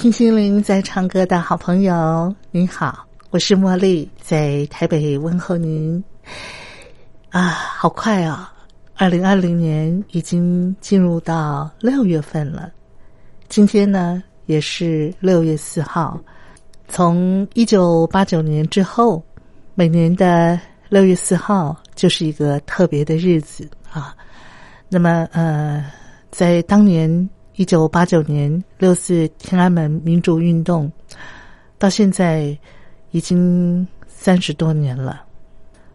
听心灵在唱歌的好朋友，您好，我是茉莉，在台北问候您。啊，好快啊！二零二零年已经进入到六月份了，今天呢也是六月四号。从一九八九年之后，每年的六月四号就是一个特别的日子啊。那么，呃，在当年。一九八九年六四天安门民主运动，到现在已经三十多年了。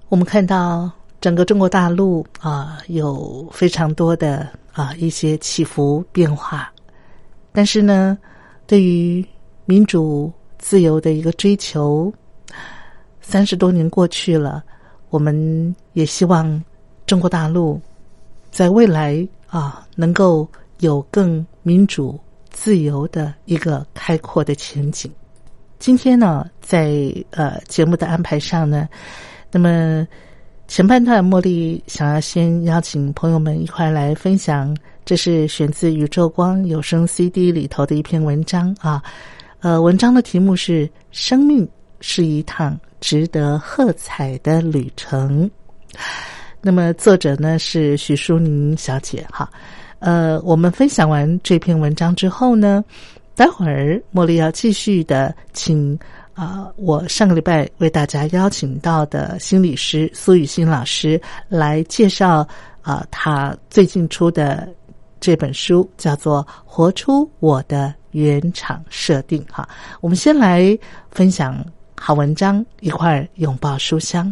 我们看到整个中国大陆啊，有非常多的啊一些起伏变化，但是呢，对于民主自由的一个追求，三十多年过去了，我们也希望中国大陆在未来啊能够。有更民主、自由的一个开阔的前景。今天呢，在呃节目的安排上呢，那么前半段茉莉想要先邀请朋友们一块来分享，这是选自《宇宙光有声 CD》里头的一篇文章啊。呃，文章的题目是《生命是一趟值得喝彩的旅程》。那么作者呢是许淑宁小姐哈。呃，我们分享完这篇文章之后呢，待会儿茉莉要继续的请啊，我上个礼拜为大家邀请到的心理师苏雨欣老师来介绍啊，他最近出的这本书叫做《活出我的原厂设定》哈。我们先来分享好文章，一块儿拥抱书香。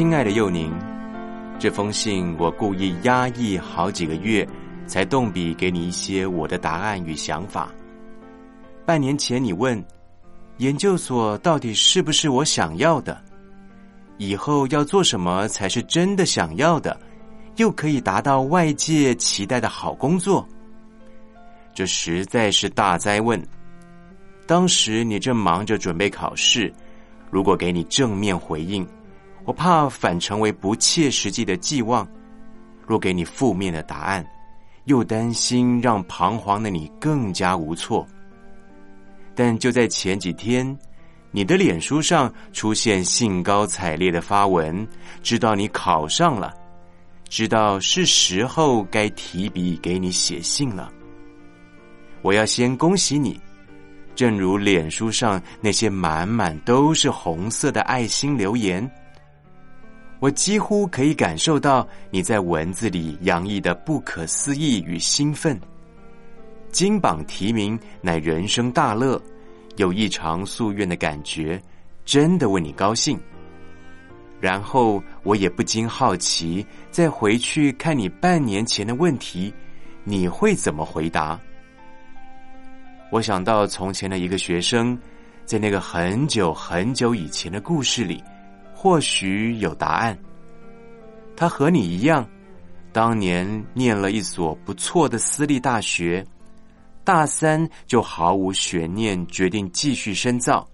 亲爱的幼宁，这封信我故意压抑好几个月，才动笔给你一些我的答案与想法。半年前你问，研究所到底是不是我想要的？以后要做什么才是真的想要的，又可以达到外界期待的好工作？这实在是大灾问。当时你正忙着准备考试，如果给你正面回应。我怕反成为不切实际的寄望，若给你负面的答案，又担心让彷徨的你更加无措。但就在前几天，你的脸书上出现兴高采烈的发文，知道你考上了，知道是时候该提笔给你写信了。我要先恭喜你，正如脸书上那些满满都是红色的爱心留言。我几乎可以感受到你在文字里洋溢的不可思议与兴奋。金榜题名乃人生大乐，有异常夙愿的感觉，真的为你高兴。然后我也不禁好奇，再回去看你半年前的问题，你会怎么回答？我想到从前的一个学生，在那个很久很久以前的故事里，或许有答案。他和你一样，当年念了一所不错的私立大学，大三就毫无悬念决定继续深造。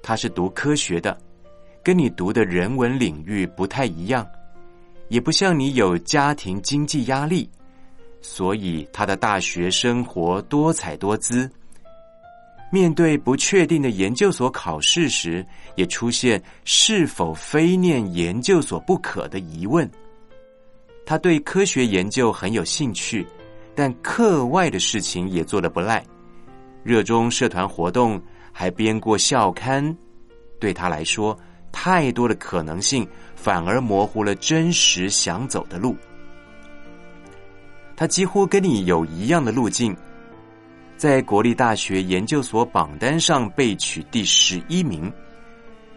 他是读科学的，跟你读的人文领域不太一样，也不像你有家庭经济压力。所以他的大学生活多彩多姿。面对不确定的研究所考试时，也出现是否非念研究所不可的疑问。他对科学研究很有兴趣，但课外的事情也做得不赖，热衷社团活动，还编过校刊。对他来说，太多的可能性反而模糊了真实想走的路。他几乎跟你有一样的路径，在国立大学研究所榜单上被取第十一名。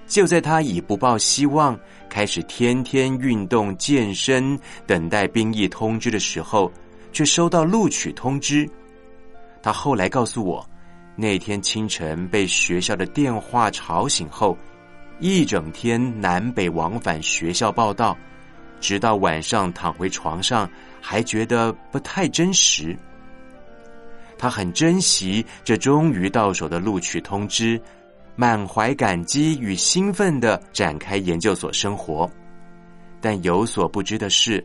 就在他已不抱希望，开始天天运动健身，等待兵役通知的时候，却收到录取通知。他后来告诉我，那天清晨被学校的电话吵醒后，一整天南北往返学校报道。直到晚上躺回床上，还觉得不太真实。他很珍惜这终于到手的录取通知，满怀感激与兴奋的展开研究所生活。但有所不知的是，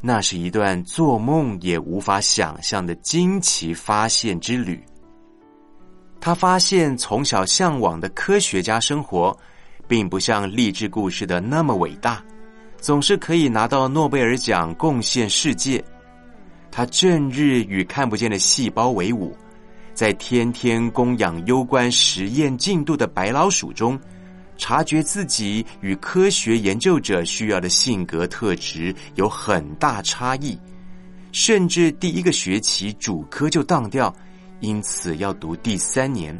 那是一段做梦也无法想象的惊奇发现之旅。他发现从小向往的科学家生活，并不像励志故事的那么伟大。总是可以拿到诺贝尔奖，贡献世界。他正日与看不见的细胞为伍，在天天供养攸关实验进度的白老鼠中，察觉自己与科学研究者需要的性格特质有很大差异，甚至第一个学期主科就当掉，因此要读第三年。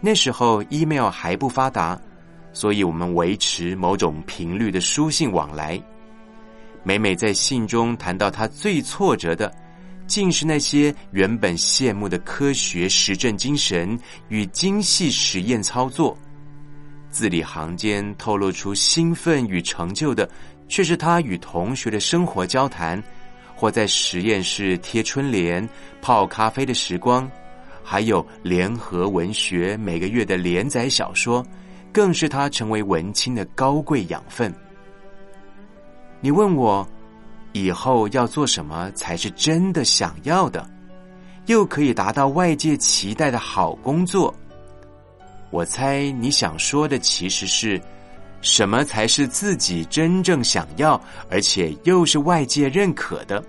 那时候 email 还不发达。所以我们维持某种频率的书信往来。每每在信中谈到他最挫折的，竟是那些原本羡慕的科学实证精神与精细实验操作。字里行间透露出兴奋与成就的，却是他与同学的生活交谈，或在实验室贴春联、泡咖啡的时光，还有联合文学每个月的连载小说。更是他成为文青的高贵养分。你问我以后要做什么才是真的想要的，又可以达到外界期待的好工作？我猜你想说的其实是什么才是自己真正想要，而且又是外界认可的？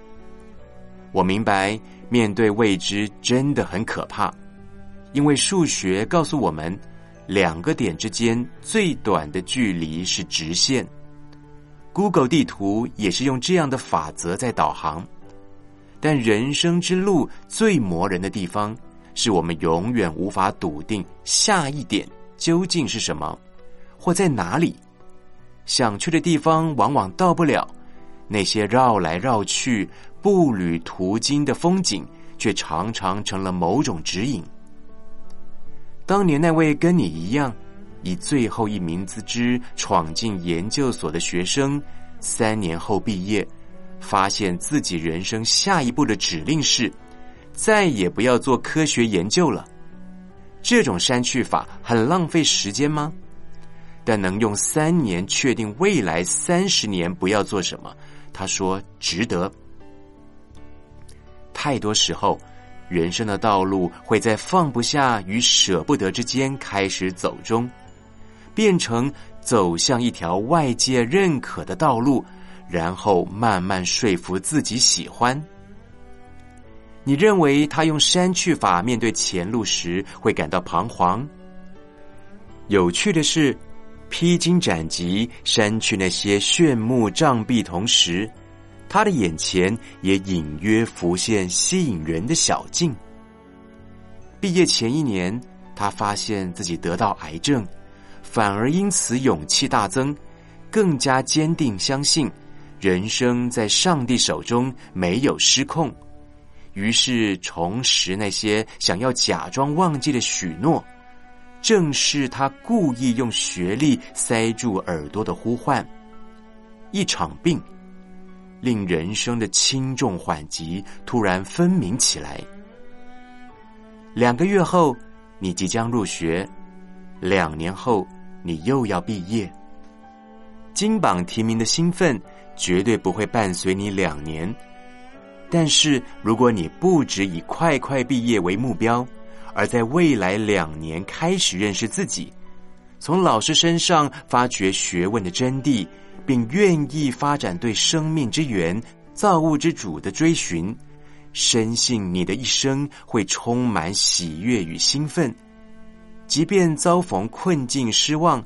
我明白，面对未知真的很可怕，因为数学告诉我们。两个点之间最短的距离是直线。Google 地图也是用这样的法则在导航。但人生之路最磨人的地方，是我们永远无法笃定下一点究竟是什么，或在哪里。想去的地方往往到不了，那些绕来绕去、步履途经的风景，却常常成了某种指引。当年那位跟你一样以最后一名资质闯进研究所的学生，三年后毕业，发现自己人生下一步的指令是再也不要做科学研究了。这种删去法很浪费时间吗？但能用三年确定未来三十年不要做什么，他说值得。太多时候。人生的道路会在放不下与舍不得之间开始走中，变成走向一条外界认可的道路，然后慢慢说服自己喜欢。你认为他用删去法面对前路时会感到彷徨？有趣的是，披荆斩棘删去那些炫目障壁，同时。他的眼前也隐约浮现吸引人的小径。毕业前一年，他发现自己得到癌症，反而因此勇气大增，更加坚定相信人生在上帝手中没有失控。于是重拾那些想要假装忘记的许诺，正是他故意用学历塞住耳朵的呼唤。一场病，令人生的轻重缓急突然分明起来。两个月后，你即将入学；两年后，你又要毕业。金榜题名的兴奋绝对不会伴随你两年。但是，如果你不只以快快毕业为目标，而在未来两年开始认识自己，从老师身上发掘学问的真谛，并愿意发展对生命之源、造物之主的追寻，深信你的一生会充满喜悦与兴奋。即便遭逢困境、失望，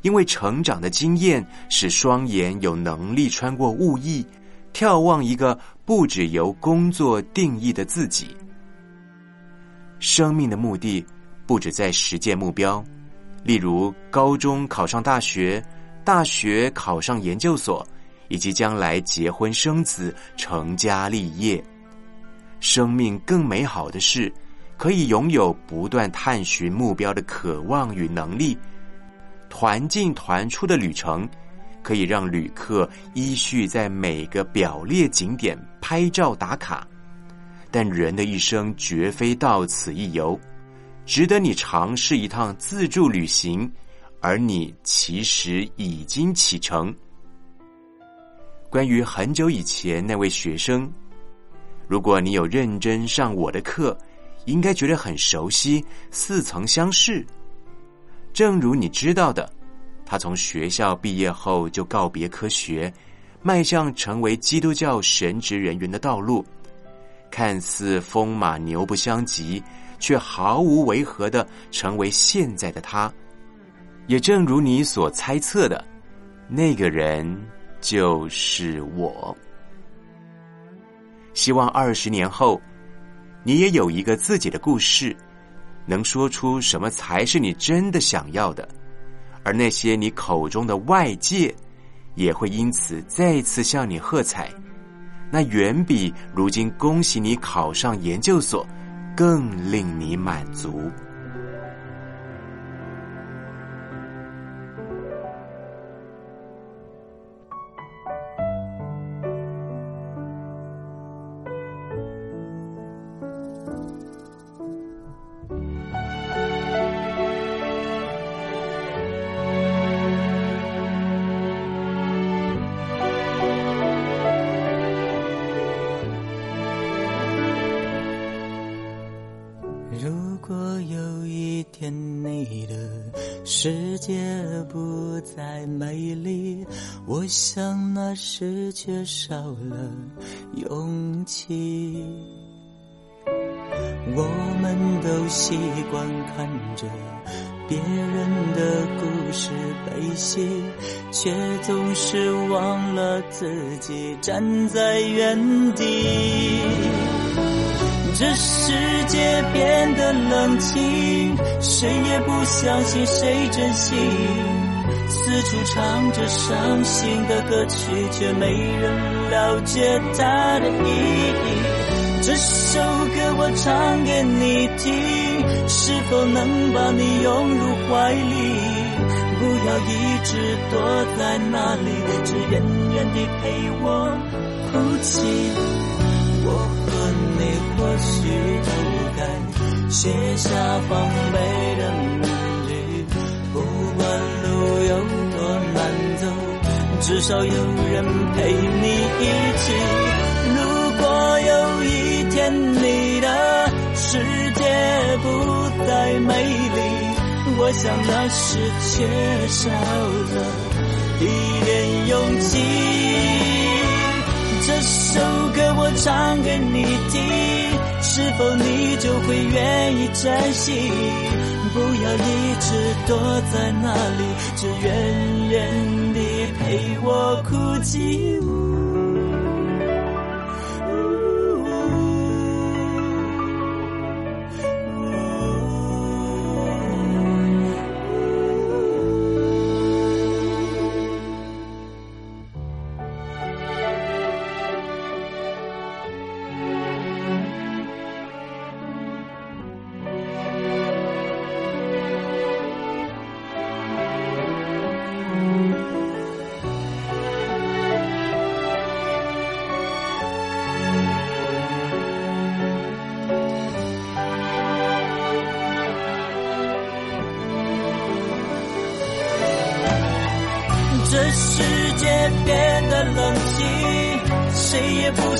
因为成长的经验使双眼有能力穿过雾翳。眺望一个不只由工作定义的自己，生命的目的不止在实践目标，例如高中考上大学，大学考上研究所，以及将来结婚生子、成家立业。生命更美好的是，可以拥有不断探寻目标的渴望与能力，团进团出的旅程。可以让旅客依序在每个表列景点拍照打卡，但人的一生绝非到此一游，值得你尝试一趟自助旅行，而你其实已经启程。关于很久以前那位学生，如果你有认真上我的课，应该觉得很熟悉，似曾相识。正如你知道的。他从学校毕业后就告别科学，迈向成为基督教神职人员的道路。看似风马牛不相及，却毫无违和的成为现在的他。也正如你所猜测的，那个人就是我。希望二十年后，你也有一个自己的故事，能说出什么才是你真的想要的。而那些你口中的外界，也会因此再次向你喝彩，那远比如今恭喜你考上研究所更令你满足。再美丽，我想那时缺少了勇气，我们都习惯看着别人的故事悲喜，却总是忘了自己站在原地。这世界变得冷清，谁也不相信谁真心。四处唱着伤心的歌曲，却没人了解它的意义。这首歌我唱给你听，是否能把你拥入怀里？不要一直躲在那里，只远远地陪我哭泣。我和你或许都该卸下防备有多难走至少有人陪你一起。如果有一天你的世界不再美丽，我想那是缺少了一点勇气。这首歌我唱给你听，是否你就会愿意珍惜？不要一直躲在那里，只远远地陪我哭泣。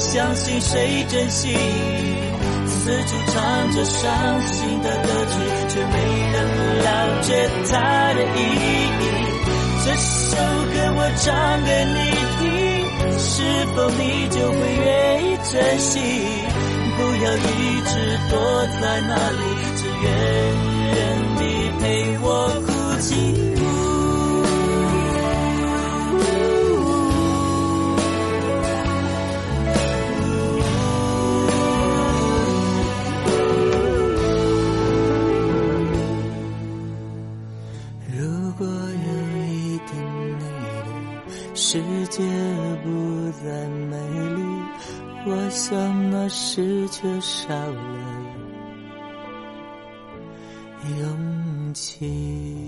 相信谁真心，四处唱着伤心的歌曲，却没人了解它的意义。这首歌我唱给你听，是否你就会愿意珍惜？不要一直躲在那里，只愿愿你陪我哭泣。少了勇气。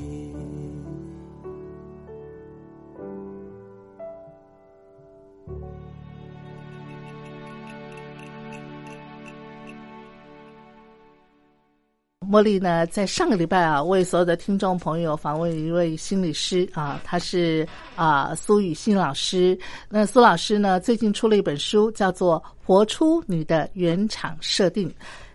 茉莉呢，在上个礼拜啊，为所有的听众朋友访问一位心理师啊，他是啊苏雨欣老师。那苏老师呢，最近出了一本书，叫做《活出你的原厂设定》。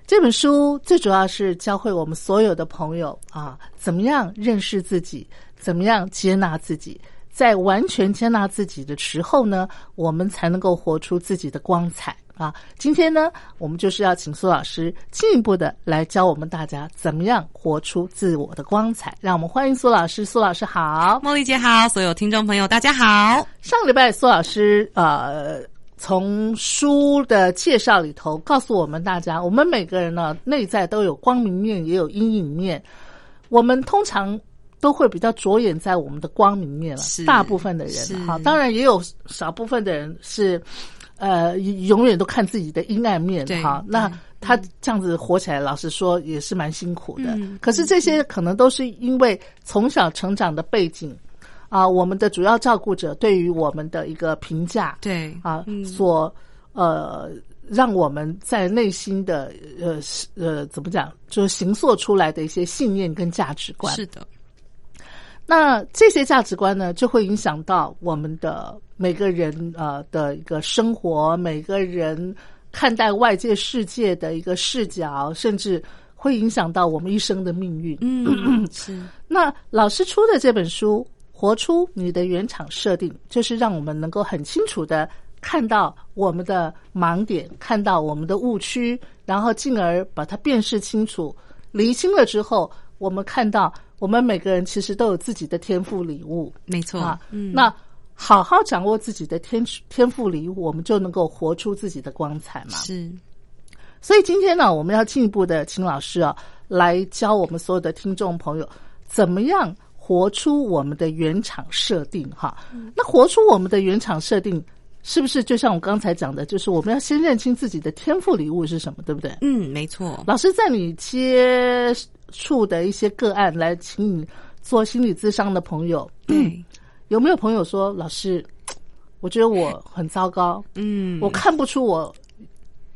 这本书最主要是教会我们所有的朋友啊，怎么样认识自己，怎么样接纳自己。在完全接纳自己的时候呢，我们才能够活出自己的光彩啊！今天呢，我们就是要请苏老师进一步的来教我们大家怎么样活出自我的光彩。让我们欢迎苏老师，苏老师好，茉莉姐好，所有听众朋友大家好。上个礼拜苏老师呃，从书的介绍里头告诉我们大家，我们每个人呢内在都有光明面，也有阴影面，我们通常。都会比较着眼在我们的光明面了，大部分的人哈，当然也有少部分的人是，呃，永远都看自己的阴暗面哈。那他这样子活起来，老实说也是蛮辛苦的。可是这些可能都是因为从小成长的背景啊，我们的主要照顾者对于我们的一个评价，对啊，所呃，让我们在内心的呃呃怎么讲，就是形塑出来的一些信念跟价值观，是的。那这些价值观呢，就会影响到我们的每个人呃的一个生活，每个人看待外界世界的一个视角，甚至会影响到我们一生的命运。嗯，是。那老师出的这本书《活出你的原厂设定》，就是让我们能够很清楚的看到我们的盲点，看到我们的误区，然后进而把它辨识清楚、厘清了之后，我们看到。我们每个人其实都有自己的天赋礼物，没错啊。那好好掌握自己的天天赋礼物，我们就能够活出自己的光彩嘛。是。所以今天呢，我们要进一步的请老师啊，来教我们所有的听众朋友，怎么样活出我们的原厂设定哈。那活出我们的原厂设定，是不是就像我刚才讲的，就是我们要先认清自己的天赋礼物是什么，对不对？嗯，没错。老师在你接。处的一些个案来请你做心理咨商的朋友，对，有没有朋友说老师，我觉得我很糟糕，嗯，我看不出我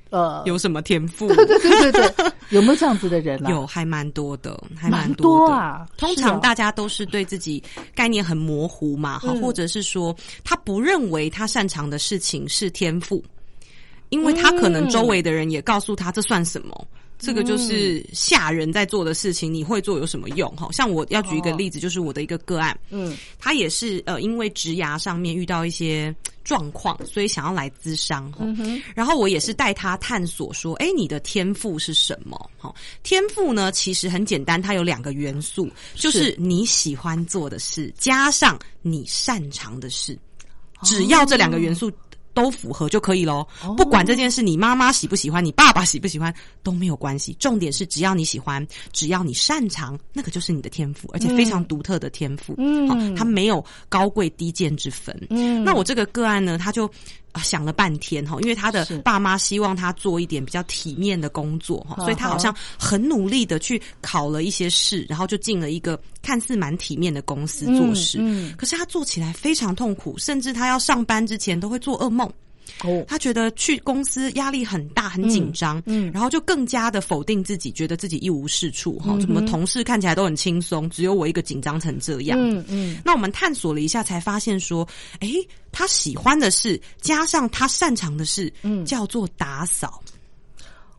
呃有什么天赋，对对对对对，有没有这样子的人啊？有，还蛮多的，还蛮多啊。通常大家都是对自己概念很模糊嘛，哈，或者是说他不认为他擅长的事情是天赋，因为他可能周围的人也告诉他这算什么。这个就是下人在做的事情，你会做有什么用？哈，像我要举一个例子，就是我的一个个案，嗯，他也是呃，因为职涯上面遇到一些状况，所以想要来咨商，哈，然后我也是带他探索说，哎，你的天赋是什么？哈，天赋呢，其实很简单，它有两个元素，就是你喜欢做的事加上你擅长的事，只要这两个元素。都符合就可以喽，不管这件事你妈妈喜不喜欢，你爸爸喜不喜欢都没有关系。重点是只要你喜欢，只要你擅长，那个就是你的天赋，而且非常独特的天赋。嗯，他没有高贵低贱之分。嗯，那我这个个案呢，他就。啊，想了半天哈，因为他的爸妈希望他做一点比较体面的工作哈，所以他好像很努力的去考了一些试，然后就进了一个看似蛮体面的公司做事。嗯，可是他做起来非常痛苦，甚至他要上班之前都会做噩梦。哦，他觉得去公司压力很大，很紧张，嗯然后就更加的否定自己，觉得自己一无是处哈。嗯哼怎么同事看起来都很轻松，只有我一个紧张成这样？嗯嗯，那我们探索了一下，才发现说，诶，他喜欢的事加上他擅长的事，嗯叫做打扫。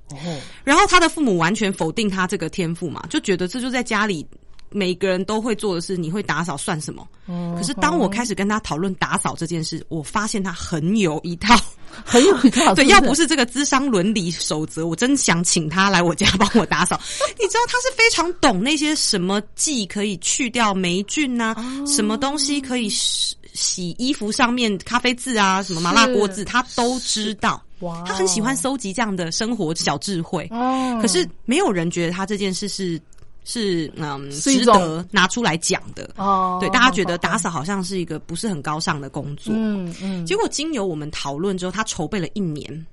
哦，然后他的父母完全否定他这个天赋嘛，就觉得这就在家里每个人都会做的事，你会打扫算什么？哦可是当我开始跟他讨论打扫这件事，我发现他很有一套。很有一套，对，是要不是这个智商伦理守则，我真想请他来我家帮我打扫。你知道他是非常懂那些什么剂可以去掉霉菌呐、哦什么东西可以洗洗衣服上面咖啡渍啊，什么麻辣锅渍，他都知道。哇他很喜欢搜集这样的生活小智慧。哦，可是没有人觉得他这件事是是嗯值得拿出来讲的。哦，对，大家觉得打扫好像是一个不是很高尚的工作。嗯嗯，结果经由我们讨论之后，他筹备了一年。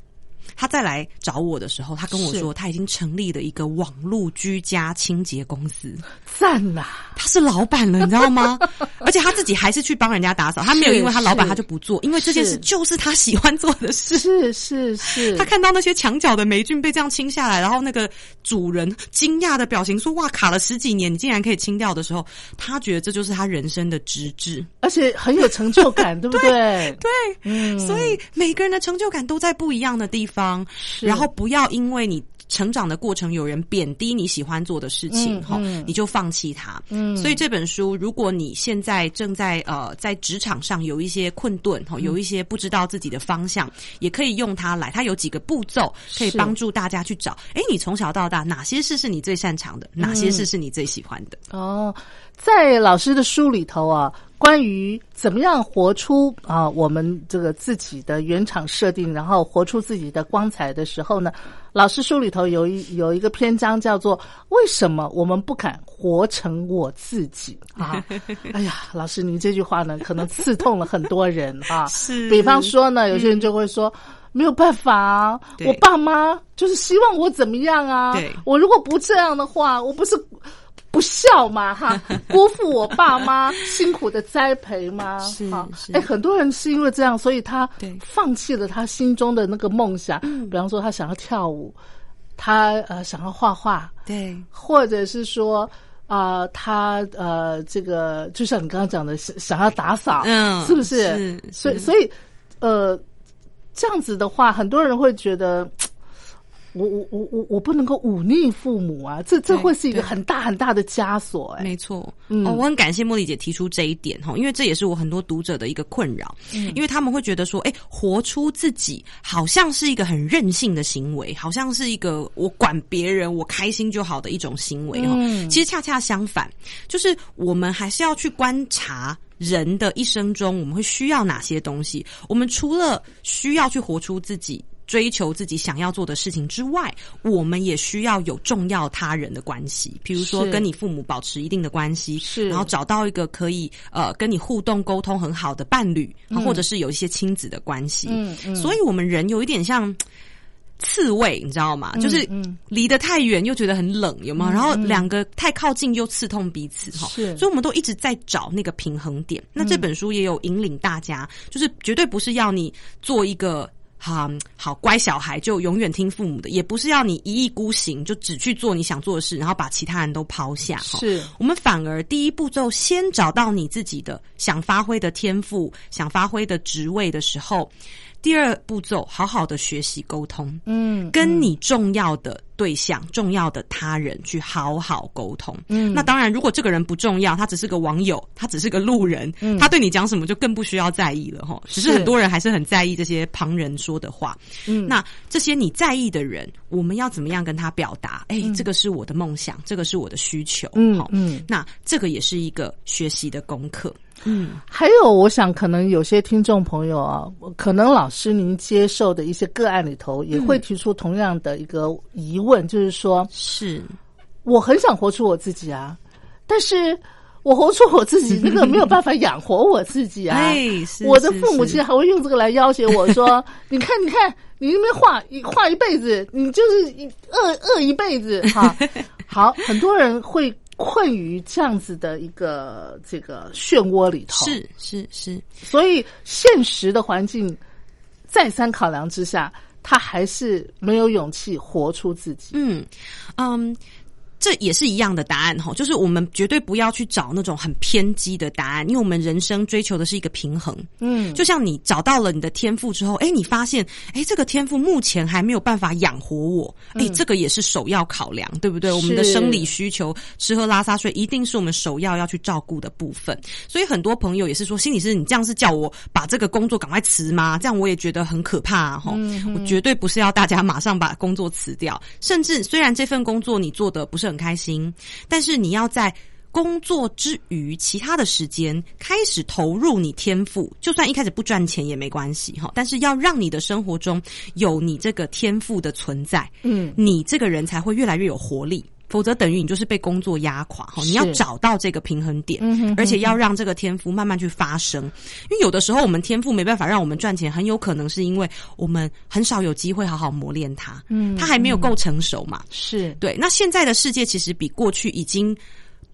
他再来找我的时候，他跟我说，他已经成立了一个网络居家清洁公司，赞呐，他是老板了，你知道吗？而且他自己还是去帮人家打扫，他没有因为他老板他就不做，因为这件事就是他喜欢做的事。是是是，他看到那些墙角的霉菌被这样清下来，然后那个主人惊讶的表情说：“哇，卡了十几年，你竟然可以清掉的时候，他觉得这就是他人生的直至。而且很有成就感，对不对？对，嗯，所以每个人的成就感都在不一样的地方，然后不要因为你。成长的过程，有人贬低你喜欢做的事情，哈、嗯嗯你就放弃它。嗯所以这本书，如果你现在正在呃在职场上有一些困顿，哈、有一些不知道自己的方向，也可以用它来。它有几个步骤，可以帮助大家去找。哎，你从小到大哪些事是你最擅长的？哪些事是你最喜欢的？哦，在老师的书里头啊，关于怎么样活出啊我们这个自己的原厂设定，然后活出自己的光彩的时候呢，老师书里头有一有一个篇章叫做“为什么我们不敢活成我自己” 啊？哎呀，老师您这句话呢，可能刺痛了很多人啊。是比方说呢，有些人就会说。没有办法啊，我爸妈就是希望我怎么样啊？对我如果不这样的话，我不是不孝嘛哈，辜负我爸妈辛苦的栽培吗？是哈是哎，很多人是因为这样，所以他对放弃了他心中的那个梦想，比方说他想要跳舞，他呃想要画画，对，或者是说。啊、他呃，这个就像你刚刚讲的，想想要打扫，嗯是不是？是所以所以呃，这样子的话，很多人会觉得，我我我我我不能够忤逆父母啊，这这会是一个很大很大的枷锁、哎，没错，嗯哦，我很感谢茉莉姐提出这一点哈，因为这也是我很多读者的一个困扰，嗯因为他们会觉得说，哎，活出自己好像是一个很任性的行为，好像是一个我管别人我开心就好的一种行为哈。嗯其实恰恰相反，就是我们还是要去观察。人的一生中，我们会需要哪些东西？我们除了需要去活出自己、追求自己想要做的事情之外，我们也需要有重要他人的关系，比如说跟你父母保持一定的关系，是然后找到一个可以呃跟你互动沟通很好的伴侣，或者是有一些亲子的关系。嗯嗯所以我们人有一点像。刺猬，你知道吗？就是嗯离得太远又觉得很冷，有吗？然后两个太靠近又刺痛彼此，哈。是所以我们都一直在找那个平衡点。那这本书也有引领大家，就是绝对不是要你做一个。好好乖小孩就永远听父母的，也不是要你一意孤行，就只去做你想做的事，然后把其他人都抛下。哈是我们反而第一步骤先找到你自己的想发挥的天赋、想发挥的职位的时候，第二步骤好好的学习沟通，嗯跟你重要的对象、重要的他人去好好沟通。嗯那当然，如果这个人不重要，他只是个网友，他只是个路人，嗯他对你讲什么就更不需要在意了哈。只是是很多人还是很在意这些旁人说的话。嗯那这些你在意的人，我们要怎么样跟他表达？哎、这个是我的梦想，这个是我的需求。好嗯嗯那这个也是一个学习的功课。嗯，还有，我想可能有些听众朋友啊，可能老师您接受的一些个案里头，也会提出同样的一个疑问，就是说，是我很想活出我自己啊，但是我活出我自己，那个没有办法养活我自己啊。我的父母是亲还会用这个来要挟我说：“ 你看，你看，你那边画一画一辈子，你就是一饿饿一辈子。”哈，好，很多人会困于这样子的一个这个漩涡里头。是是是，所以现实的环境再三考量之下，他还是没有勇气活出自己。嗯嗯。这也是一样的答案哈，就是我们绝对不要去找那种很偏激的答案，因为我们人生追求的是一个平衡。嗯，就像你找到了你的天赋之后，哎，你发现，哎，这个天赋目前还没有办法养活我，哎，这个也是首要考量，对不对？我们的生理需求，吃喝拉撒睡，一定是我们首要要去照顾的部分。所以很多朋友也是说，心理师，你这样是叫我把这个工作赶快辞吗？这样我也觉得很可怕哈。我绝对不是要大家马上把工作辞掉，甚至虽然这份工作你做的不是。很开心，但是你要在工作之余，其他的时间开始投入你天赋，就算一开始不赚钱也没关系哈。但是要让你的生活中有你这个天赋的存在，嗯，你这个人才会越来越有活力。否则等于你就是被工作压垮哈，你要找到这个平衡点，而且要让这个天赋慢慢去发生。因为有的时候我们天赋没办法让我们赚钱，很有可能是因为我们很少有机会好好磨练它，嗯，它还没有够成熟嘛。是对。那现在的世界其实比过去已经。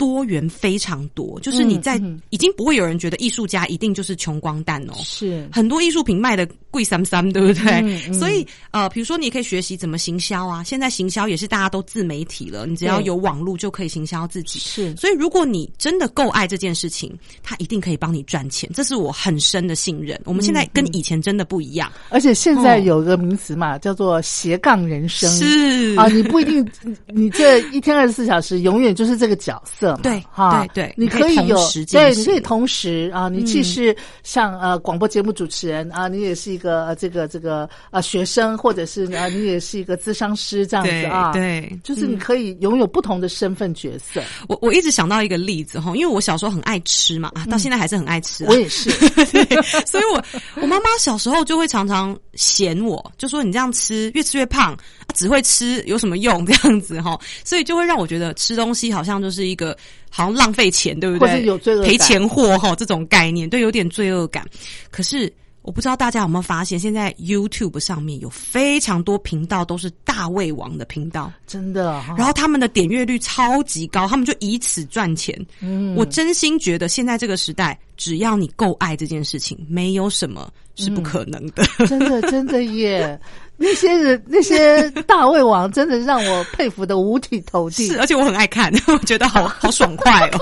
多元非常多，就是你在已经不会有人觉得艺术家一定就是穷光蛋哦，是。很多艺术品卖的贵三三，对不对？所以呃，比如说你可以学习怎么行销啊，现在行销也是大家都自媒体了，你只要有网络就可以行销自己。是，所以如果你真的够爱这件事情，他一定可以帮你赚钱，这是我很深的信任。我们现在跟以前真的不一样，而且现在有个名词嘛，叫做斜杠人生，是。啊，你不一定你这一天二十四小时永远就是这个角色。对，哈，对对，你可以有，对，你可以同时啊，你既是像呃广播节目主持人啊，你也是一个这个这个啊学生，或者是啊你也是一个咨商师这样子啊，对，就是你可以拥有不同的身份角色。我我一直想到一个例子哈，因为我小时候很爱吃嘛，啊，到现在还是很爱吃，我也是，所以我我妈妈小时候就会常常嫌我，就说你这样吃越吃越胖，只会吃有什么用？这样子哈，所以就会让我觉得吃东西好像就是一个。好像浪费钱，对不对？有罪恶赔钱货哈，这种概念，对，有点罪恶感。可是我不知道大家有没有发现，现在 YouTube 上面有非常多频道都是大胃王的频道，真的。然后他们的点阅率超级高，他们就以此赚钱。嗯，我真心觉得现在这个时代，只要你够爱这件事情，没有什么是不可能的。真的，真的耶。那些人，那些大胃王，真的让我佩服的五体投地。是，而且我很爱看，我觉得好好爽快哦。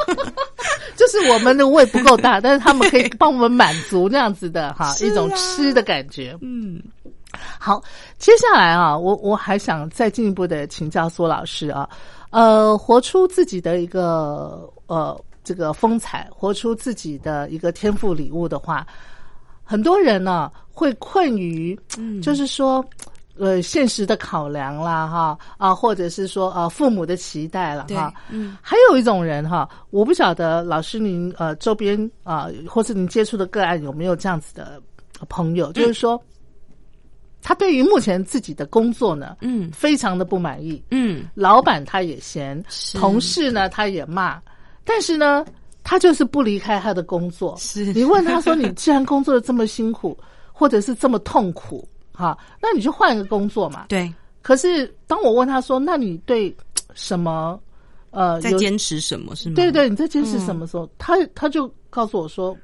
就是我们的胃不够大，但是他们可以帮我们满足那样子的哈一种吃的感觉。嗯，好，接下来啊，我我还想再进一步的请教苏老师啊，呃，活出自己的一个呃这个风采，活出自己的一个天赋礼物的话。很多人呢会困于，就是说，呃，现实的考量啦，哈啊，或者是说呃父母的期待了，哈，嗯，还有一种人哈，我不晓得老师您呃周边啊，或是您接触的个案有没有这样子的朋友，就是说，他对于目前自己的工作呢，嗯，非常的不满意，嗯，老板他也嫌，同事呢他也骂，但是呢。他就是不离开他的工作。是。你问他说：“你既然工作的这么辛苦，或者是这么痛苦，哈，那你就换一个工作嘛。”对。可是当我问他说：“那你对什么呃在坚持什么？是吗？”对对，你在坚持什么时候？他他就告诉我说。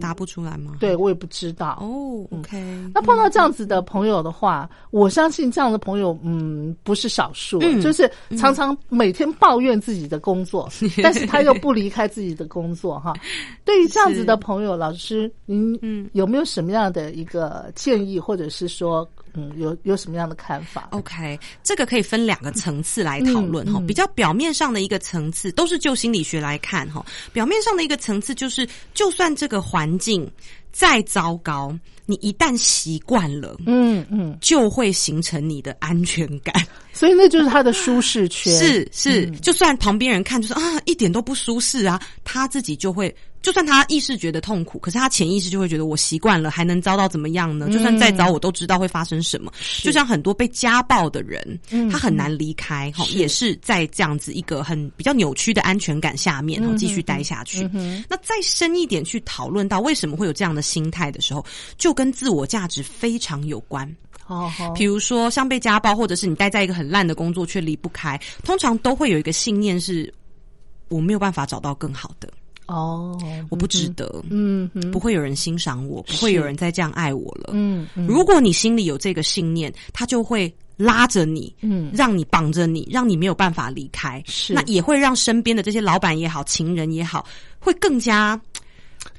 答不出来吗？对我也不知道哦。OK，那碰到这样子的朋友的话，我相信这样的朋友，嗯，不是少数，就是常常每天抱怨自己的工作，但是他又不离开自己的工作，哈。对于这样子的朋友，老师，您嗯有没有什么样的一个建议，或者是说？嗯，有有什么样的看法？OK，这个可以分两个层次来讨论哈。比较表面上的一个层次，都是就心理学来看哈。表面上的一个层次就是，就算这个环境再糟糕，你一旦习惯了，嗯嗯，就会形成你的安全感。所以那就是他的舒适圈。是是，就算旁边人看就是啊，一点都不舒适啊，他自己就会。就算他意识觉得痛苦，可是他潜意识就会觉得我习惯了，还能遭到怎么样呢？就算再糟，我都知道会发生什么。就像很多被家暴的人，他很难离开，哈，也是在这样子一个很比较扭曲的安全感下面，然后，继续待下去。那再深一点去讨论到为什么会有这样的心态的时候，就跟自我价值非常有关。哦，比如说像被家暴，或者是你待在一个很烂的工作却离不开，通常都会有一个信念是我没有办法找到更好的。哦，我不值得，嗯哼，不会有人欣赏我，不会有人再这样爱我了。嗯嗯，如果你心里有这个信念，他就会拉着你，嗯。让你绑着你，让你没有办法离开。是。那也会让身边的这些老板也好，情人也好，会更加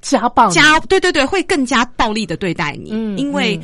家暴你。加，对对对，会更加暴力的对待你，嗯因为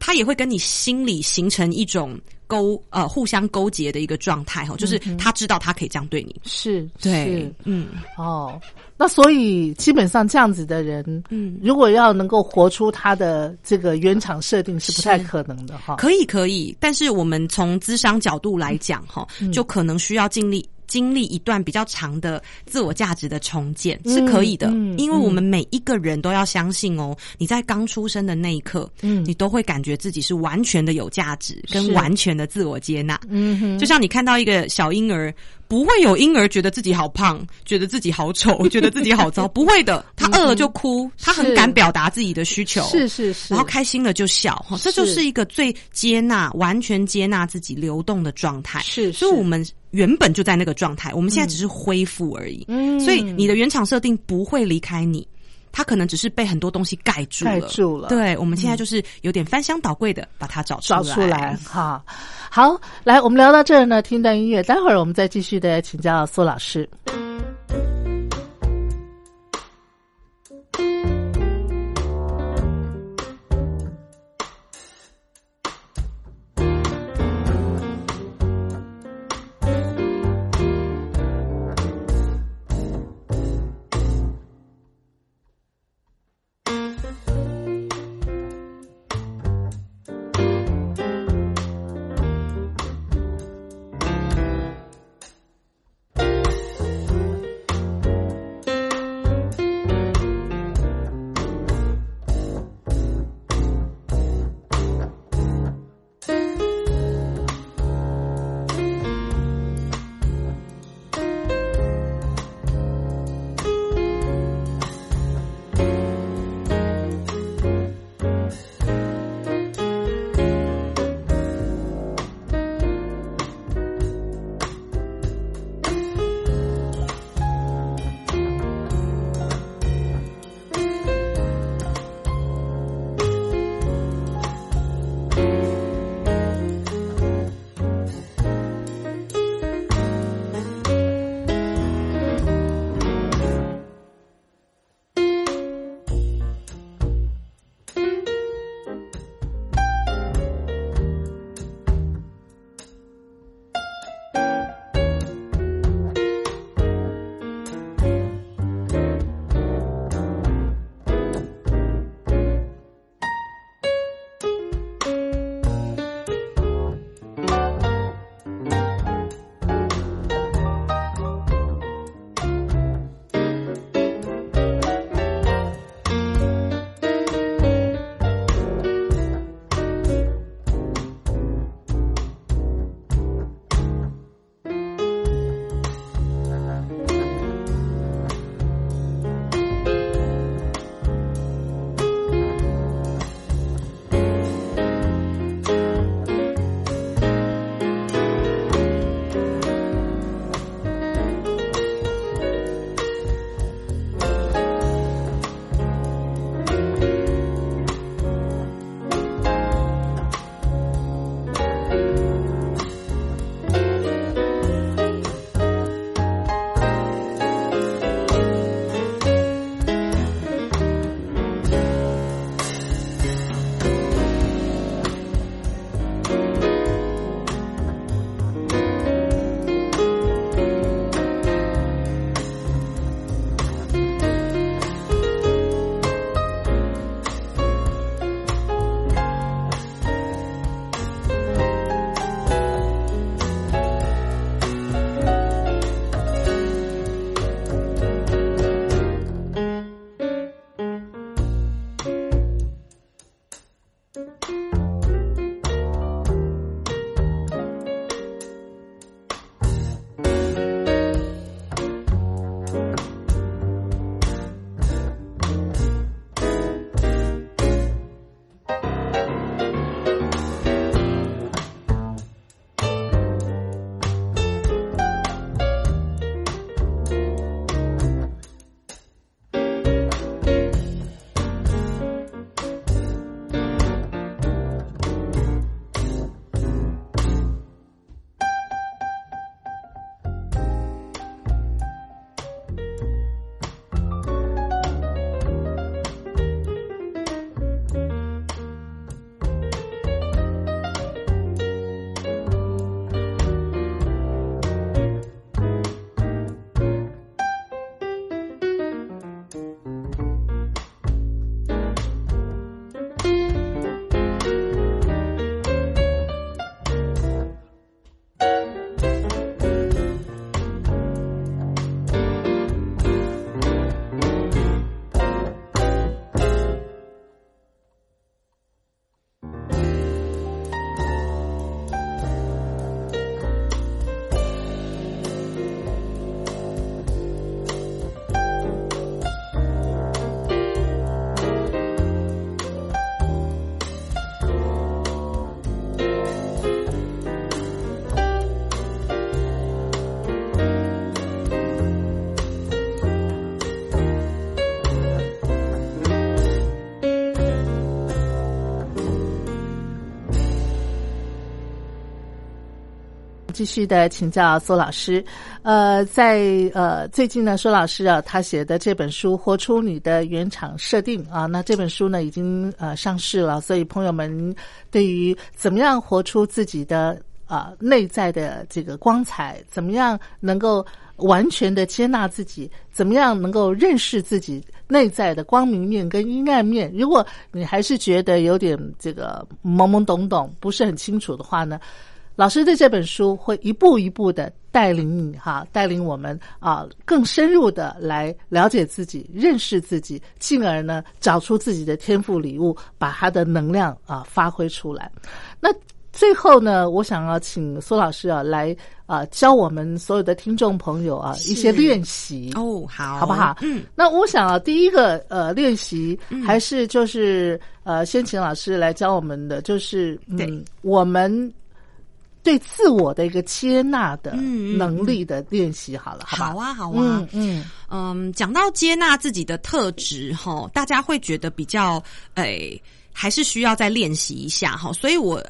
嗯他也会跟你心里形成一种勾呃互相勾结的一个状态哈，就是他知道他可以这样对你，是对是，嗯。哦，那所以基本上这样子的人，嗯。如果要能够活出他的这个原厂设定是不太可能的哈。可以，可以，但是我们从资商角度来讲，哈、嗯。就可能需要经历经历一段比较长的自我价值的重建，是可以的。嗯因为我们每一个人都要相信哦，你在刚出生的那一刻，嗯你都会感觉自己是完全的有价值，跟完全的自我接纳。嗯哼，就像你看到一个小婴儿，不会有婴儿觉得自己好胖，觉得自己好丑，觉得自己好糟，不会的。他饿了就哭，他很敢表达自己的需求，是是是，然后开心了就笑，哈，这就是一个最接纳、完全接纳自己流动的状态。是所以我们原本就在那个状态，我们现在只是恢复而已。嗯所以你的原厂设定不会离开你，它可能只是被很多东西盖住了。盖住了对，我们现在就是有点翻箱倒柜的把它找出来。找出来哈。好，来，我们聊到这儿呢，听段音乐，待会儿我们再继续的请教苏老师。继续的请教苏老师。呃，在呃最近呢，苏老师啊，他写的这本书《活出你的原厂设定》啊，那这本书呢已经呃上市了，所以朋友们对于怎么样活出自己的啊内在的这个光彩，怎么样能够完全的接纳自己，怎么样能够认识自己内在的光明面跟阴暗面，如果你还是觉得有点这个懵懵懂懂，不是很清楚的话呢？老师的这本书会一步一步的带领你哈，带领我们啊更深入的来了解自己、认识自己，进而呢找出自己的天赋礼物，把它的能量啊发挥出来。那最后呢，我想要请苏老师啊来啊教我们所有的听众朋友啊一些练习哦，好，好不好？嗯，那我想啊，第一个呃练习还是就是呃，先请老师来教我们的，就是嗯，我们。对自我的一个接纳的能力的练习，好了，好啊，好啊，嗯嗯，讲到接纳自己的特质，哈，大家会觉得比较，诶，还是需要再练习一下，哈，所以我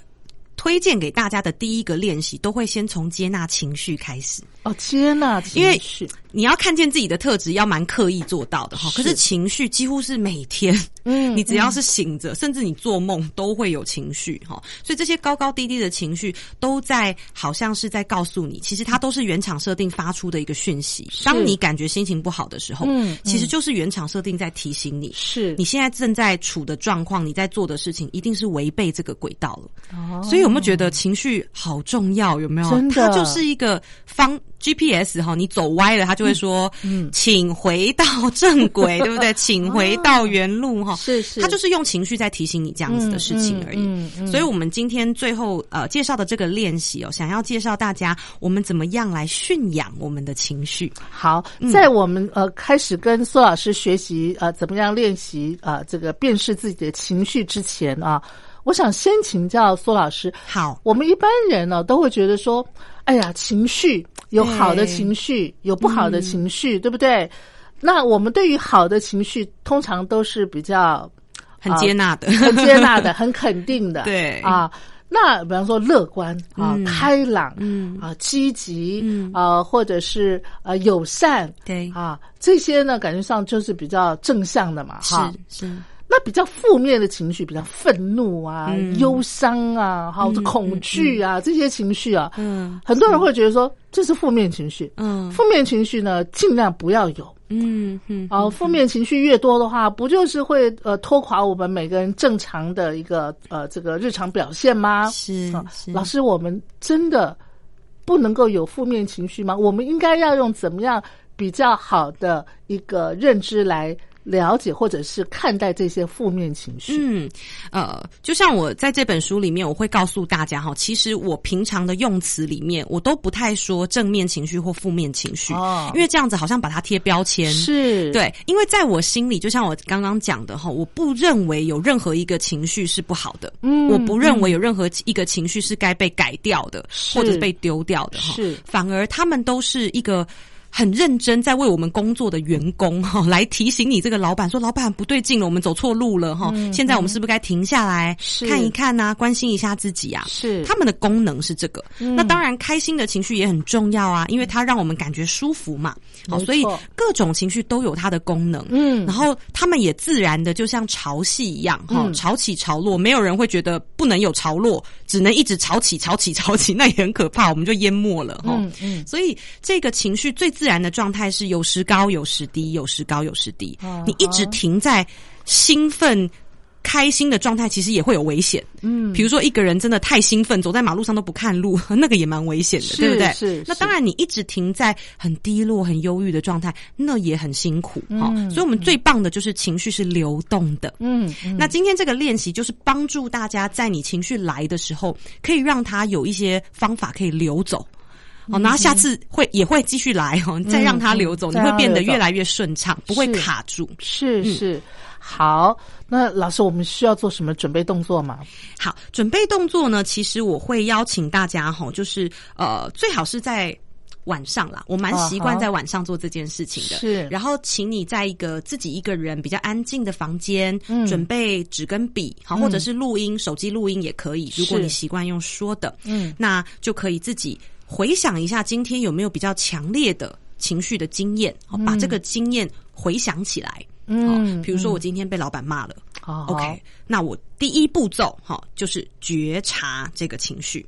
推荐给大家的第一个练习，都会先从接纳情绪开始。哦，接纳情绪。你要看见自己的特质，要蛮刻意做到的哈。可是情绪几乎是每天，嗯，你只要是醒着，甚至你做梦都会有情绪哈。所以这些高高低低的情绪，都在好像是在告诉你，其实它都是原厂设定发出的一个讯息。当你感觉心情不好的时候，嗯，其实就是原厂设定在提醒你，是你现在正在处的状况，你在做的事情一定是违背这个轨道了。哦，所以有没有觉得情绪好重要？有没有？真的，它就是一个方 GPS 哈，你走歪了，他。就会说，嗯，请回到正轨，对不对？请回到原路，哈，是是，他就是用情绪在提醒你这样子的事情而已。所以，我们今天最后呃介绍的这个练习哦，想要介绍大家我们怎么样来驯养我们的情绪。好，在我们呃开始跟苏老师学习呃怎么样练习啊这个辨识自己的情绪之前啊，我想先请教苏老师。好，我们一般人呢都会觉得说，哎呀，情绪。有好的情绪，有不好的情绪，对不对？那我们对于好的情绪，通常都是比较很接纳的，很接纳的，很肯定的。对啊，那比方说乐观啊、开朗，嗯啊、积极，嗯啊，或者是呃友善，对啊，这些呢，感觉上就是比较正向的嘛，哈，是。那比较负面的情绪，比较愤怒啊、忧伤啊、哈恐惧啊这些情绪啊，嗯，很多人会觉得说这是负面情绪，嗯，负面情绪呢尽量不要有，嗯嗯，啊，负面情绪越多的话，不就是会呃拖垮我们每个人正常的一个呃这个日常表现吗？是，老师，我们真的不能够有负面情绪吗？我们应该要用怎么样比较好的一个认知来？了解或者是看待这些负面情绪。嗯，呃，就像我在这本书里面，我会告诉大家哈，其实我平常的用词里面，我都不太说正面情绪或负面情绪，哦，因为这样子好像把它贴标签。是对，因为在我心里，就像我刚刚讲的哈，我不认为有任何一个情绪是不好的，嗯，我不认为有任何一个情绪是该被改掉的，或者被丢掉的，是，反而他们都是一个。很认真在为我们工作的员工 哈，来提醒你这个老板说：“老板不对劲了，我们走错路了哈。现在我们是不是该停下来看一看呢？关心一下自己啊？是他们的功能是这个。那当然，开心的情绪也很重要啊，因为它让我们感觉舒服嘛。好，所以各种情绪都有它的功能。嗯，然后他们也自然的就像潮汐一样哈，潮起潮落，没有人会觉得不能有潮落，只能一直潮起潮起潮起，那也很可怕，我们就淹没了哈。嗯嗯，所以这个情绪最。自然的状态是有时高有时低，有时高有时低。你一直停在兴奋、开心的状态，其实也会有危险。嗯，比如说一个人真的太兴奋，走在马路上都不看路，那个也蛮危险的，对不对？是。那当然，你一直停在很低落、很忧郁的状态，那也很辛苦。哈，所以我们最棒的就是情绪是流动的。嗯。那今天这个练习就是帮助大家在你情绪来的时候，可以让它有一些方法可以流走。哦，那下次会也会继续来哦，再让它流走，你会变得越来越顺畅，不会卡住。是是，好，那老师，我们需要做什么准备动作吗？好，准备动作呢？其实我会邀请大家哈，就是呃，最好是在晚上啦，我蛮习惯在晚上做这件事情的。是，然后请你在一个自己一个人比较安静的房间，准备纸跟笔，好，或者是录音，手机录音也可以。如果你习惯用说的，嗯，那就可以自己。回想一下今天有没有比较强烈的情绪的经验，好把这个经验回想起来。嗯，比如说我今天被老板骂了、好 o k 那我第一步骤哈就是觉察这个情绪，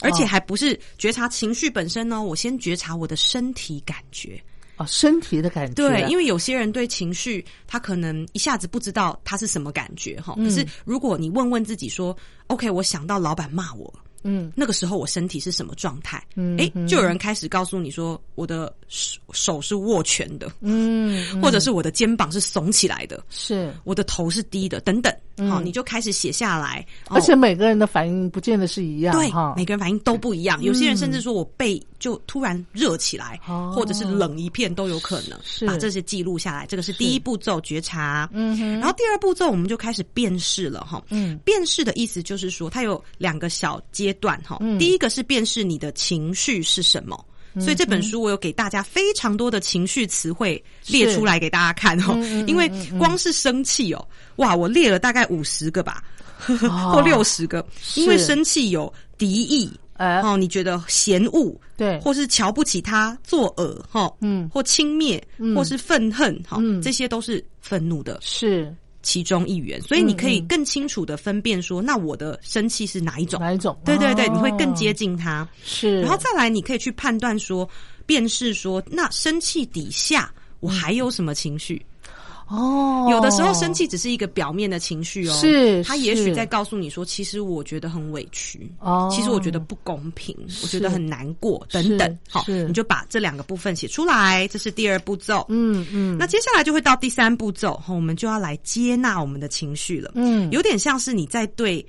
而且还不是觉察情绪本身呢，我先觉察我的身体感觉。哦，身体的感觉，对，因为为有些人对情绪，他可能一下子不知道他是什么感觉哈。嗯可是如果你问问自己说，OK，我想到老板骂我，嗯那个时候我身体是什么状态？嗯诶，就有人开始告诉你说，我的手手是握拳的，嗯，或者是我的肩膀是耸起来的，是，我的头是低的，等等。好，你就开始写下来，而且每个人的反应不见得是一样，对，每个人反应都不一样。有些人甚至说我背就突然热起来，哦或者是冷一片都有可能。是把这些记录下来，这个是第一步骤觉察。嗯哼，然后第二步骤我们就开始辨识了哈。嗯辨识的意思就是说，它有两个小阶段哈。嗯。第一个是辨识你的情绪是什么。所以这本书我有给大家非常多的情绪词汇列出来给大家看哦，嗯因为光是生气哦，哇，我列了大概五十个吧，哦或六十个，因为生气有敌意，哎，哦，你觉得嫌恶，对，或是瞧不起他、作恶，哈，嗯或轻蔑，嗯或是愤恨，哈，嗯这些都是愤怒的是其中一员，所以你可以更清楚的分辨说，那我的生气是哪一种？哪一种？对对对，哦你会更接近他，是，然后再来，你可以去判断说，辨识说，那生气底下我还有什么情绪？哦，有的时候生气只是一个表面的情绪哦，是他也许在告诉你说，其实我觉得很委屈，哦。其实我觉得不公平，我觉得很难过，等等。好，你就把这两个部分写出来，这是第二步骤。嗯嗯，那接下来就会到第三步骤，哈我们就要来接纳我们的情绪了。嗯。有点像是你在对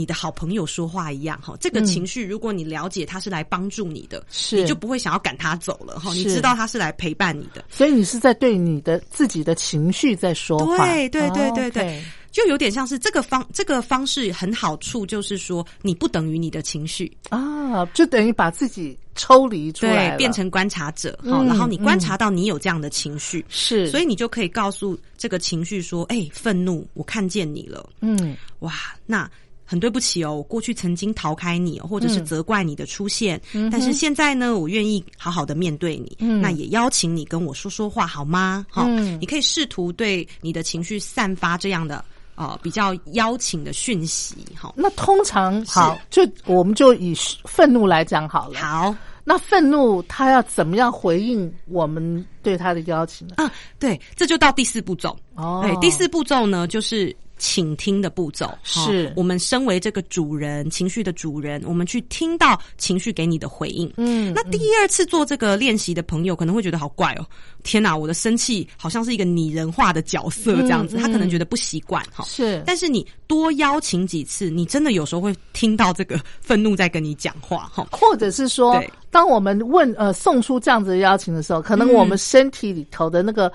你的好朋友说话一样，哈。这个情绪，如果你了解他是来帮助你的，嗯是。你就不会想要赶他走了，哈。你知道他是来陪伴你的，所以你是在对你的自己的情绪在说话，对对对对对。就有点像是这个方这个方式很好处，就是说你不等于你的情绪，啊，就等于把自己抽离出来对，变成观察者哈、嗯然后你观察到你有这样的情绪，是，所以你就可以告诉这个情绪说：“哎、愤怒，我看见你了，嗯。哇，那。”很对不起哦，我过去曾经逃开你，或者是嗯责怪你的出现，嗯但是现在呢，我愿意好好的面对你。嗯那也邀请你跟我说说话好吗？好、嗯你可以试图对你的情绪散发这样的呃比较邀请的讯息。好，那通常好，就我们就以愤怒来讲好了。好，那愤怒他要怎么样回应我们对他的邀请呢？啊，对，这就到第四步骤。哦对，第四步骤呢，就是倾听的步骤。是哦我们身为这个主人，情绪的主人，我们去听到情绪给你的回应。嗯那第二次做这个练习的朋友可能会觉得好怪哦，天哪，我的生气好像是一个拟人化的角色这样子，嗯他可能觉得不习惯哈。是，但是你多邀请几次，你真的有时候会听到这个愤怒在跟你讲话哈。或者是说对，当我们问呃送出这样子的邀请的时候，可能我们身体里头的那个、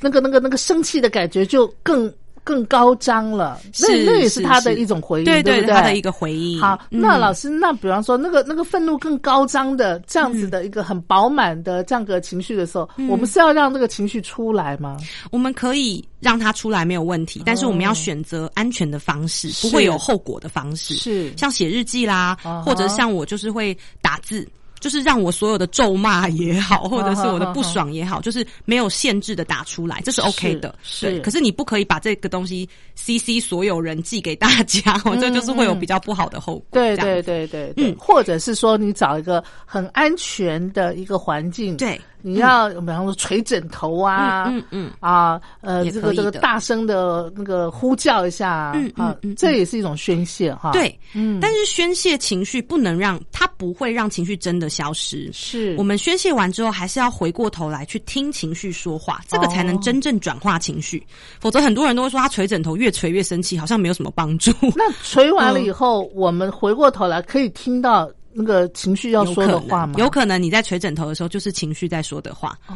那个、那个、那个生气的感觉就更更高张了。那那也是是他的一种回应，对对不对？他的一个回应。好，嗯那老师，那比方说，那个那个愤怒更高张的这样子的一个很饱满的这样个情绪的时候，嗯我们是要让这个情绪出来吗？我们可以让它出来没有问题，但是我们要选择安全的方式，是不会有后果的方式，是像写日记啦，或者像我就是会打字。就是让我所有的咒骂也好，或者是我的不爽也好，就是没有限制的打出来，这是 OK 的。是。是可是你不可以把这个东西 CC 所有人寄给大家，哦，这就是会有比较不好的后果。对对对对对，嗯。或者是说你找一个很安全的一个环境，对，你要比方说捶枕头啊，嗯嗯啊，呃，这个这个大声的那个呼叫一下，嗯嗯啊这也是一种宣泄哈。，对，嗯，但是宣泄情绪不能让它不会让情绪真的消失。是我们宣泄完之后，还是要回过头来去听情绪说话，这个才能真正转化情绪。否则，很多人都会说他捶枕头越捶越生气，好像没有什么帮助。那捶完了嗯以后，我们回过头来可以听到那个情绪要说的话吗？有可能你在捶枕头的时候，就是情绪在说的话。哦，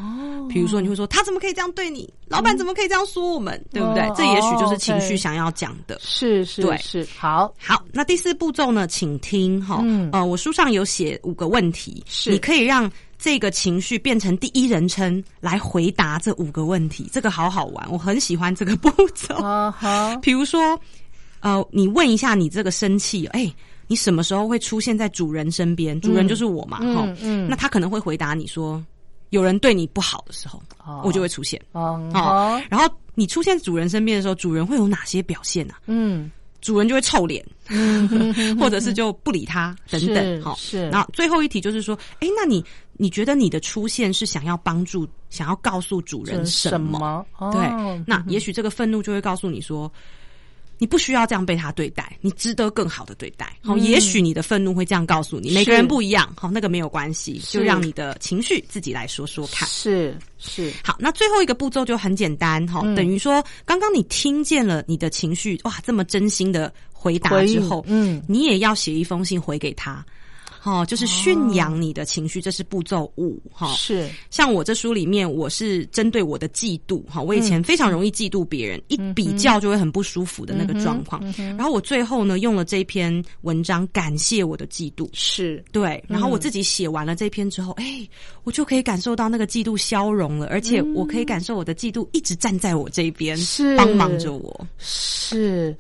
比如说，你会说他怎么可以这样对你？老板怎么可以这样说我们？对不对哦？这也许就是情哦绪想要讲的。是是对是，好，好，那第四步骤呢，请听哈。嗯呃，我书上有写五个问题，是你可以让这个情绪变成第一人称来回答这五个问题，这个好好玩，我很喜欢这个步骤。啊好，比如说，呃，你问一下你这个生气，哎、你什么时候会出现在主人身边？主人就是我嘛，哈、嗯嗯那他可能会回答你说，有人对你不好的时候，哦我就会出现。哦哦，然后你出现主人身边的时候，主人会有哪些表现呢、啊？嗯主人就会臭脸，或者是就不理他等等。是好，是然后最后一题就是说，哎，那你你觉得你的出现是想要帮助，想要告诉主人什什么？对，那也许这个愤怒就会告诉你说。你不需要这样被他对待，你值得更好的对待。好、也许你的愤怒会这样告诉你，每个人不一样。好，那个没有关系，就让你的情绪自己来说说看。是是好，那最后一个步骤就很简单哈、嗯等于说刚刚你听见了你的情绪，哇，这么真心的回答之后，嗯你也要写一封信回给他。哦，就是驯养你的情绪，这是步骤五哈。是。像我这书里面，我是针对我的嫉妒哈，我以前非常容易嫉妒别人，一比较就会很不舒服的那个状况。然后我最后呢，用了这篇文章感谢我的嫉妒，是。对，然后我自己写完了这篇之后，哎、我就可以感受到那个嫉妒消融了，而且我可以感受我的嫉妒一直站在我这边，是。帮忙着我。是。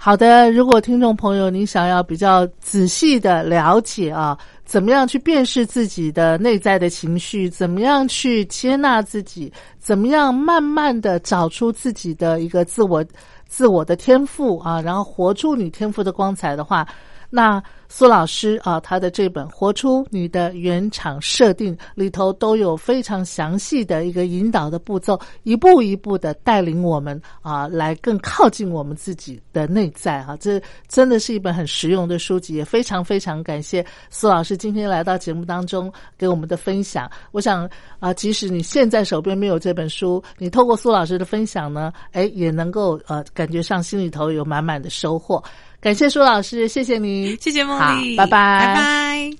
好的，如果听众朋友你想要比较仔细的了解啊，怎么样去辨识自己的内在的情绪，怎么样去接纳自己，怎么样慢慢的找出自己的一个自我自我的天赋啊，然后活出你天赋的光彩的话，那苏老师啊，他的这本《活出你的原厂设定》里头都有非常详细的一个引导的步骤，一步一步的带领我们啊，来更靠近我们自己的内在哈、这真的是一本很实用的书籍，也非常非常感谢苏老师今天来到节目当中给我们的分享。我想啊，即使你现在手边没有这本书，你透过苏老师的分享呢，哎，也能够呃感觉上心里头有满满的收获。感谢舒老师，谢谢您，谢谢茉莉，好拜拜。拜拜。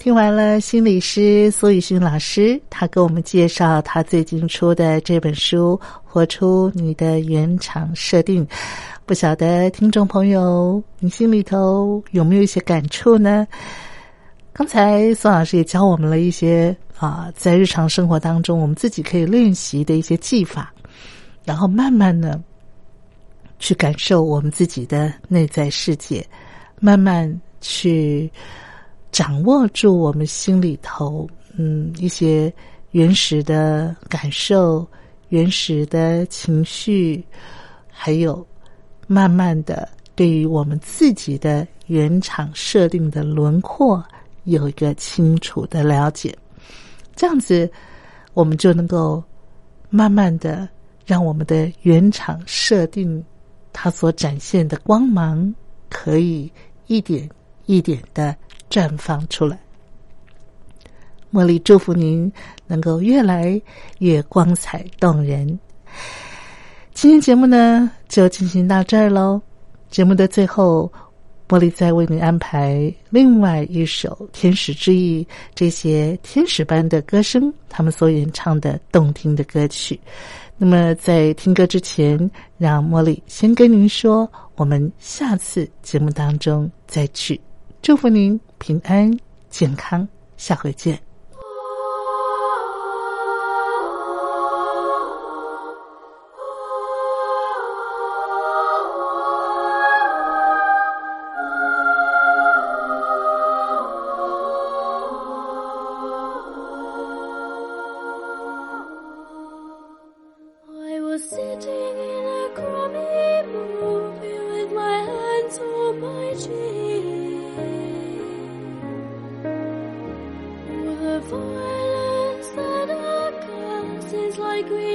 听完了心理师苏雨欣老师，他给我们介绍他最近出的这本书《活出你的原厂设定》，不晓得听众朋友你心里头有没有一些感触呢？刚才苏老师也教我们了一些啊，在日常生活当中我们自己可以练习的一些技法，然后慢慢的去感受我们自己的内在世界，慢慢去。掌握住我们心里头，嗯，一些原始的感受、原始的情绪，还有慢慢的对于我们自己的原厂设定的轮廓有一个清楚的了解，这样子我们就能够慢慢的让我们的原厂设定它所展现的光芒，可以一点一点的。绽放出来，茉莉祝福您能够越来越光彩动人。今天节目呢就进行到这儿喽。节目的最后，茉莉再为您安排另外一首《天使之翼》，这些天使般的歌声，他们所演唱的动听的歌曲。那么在听歌之前，让茉莉先跟您说，我们下次节目当中再去。祝福您平安健康，下回见。like we